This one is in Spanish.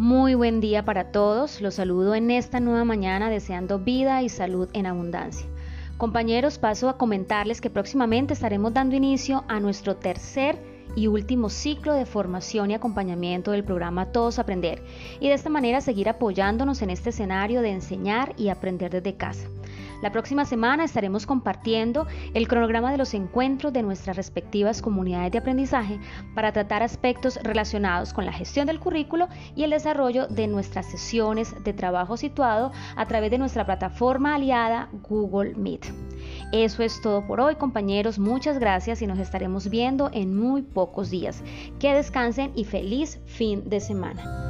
Muy buen día para todos. Los saludo en esta nueva mañana deseando vida y salud en abundancia. Compañeros, paso a comentarles que próximamente estaremos dando inicio a nuestro tercer y último ciclo de formación y acompañamiento del programa Todos Aprender y de esta manera seguir apoyándonos en este escenario de enseñar y aprender desde casa. La próxima semana estaremos compartiendo el cronograma de los encuentros de nuestras respectivas comunidades de aprendizaje para tratar aspectos relacionados con la gestión del currículo y el desarrollo de nuestras sesiones de trabajo situado a través de nuestra plataforma aliada Google Meet. Eso es todo por hoy, compañeros. Muchas gracias y nos estaremos viendo en muy pocos días. Que descansen y feliz fin de semana.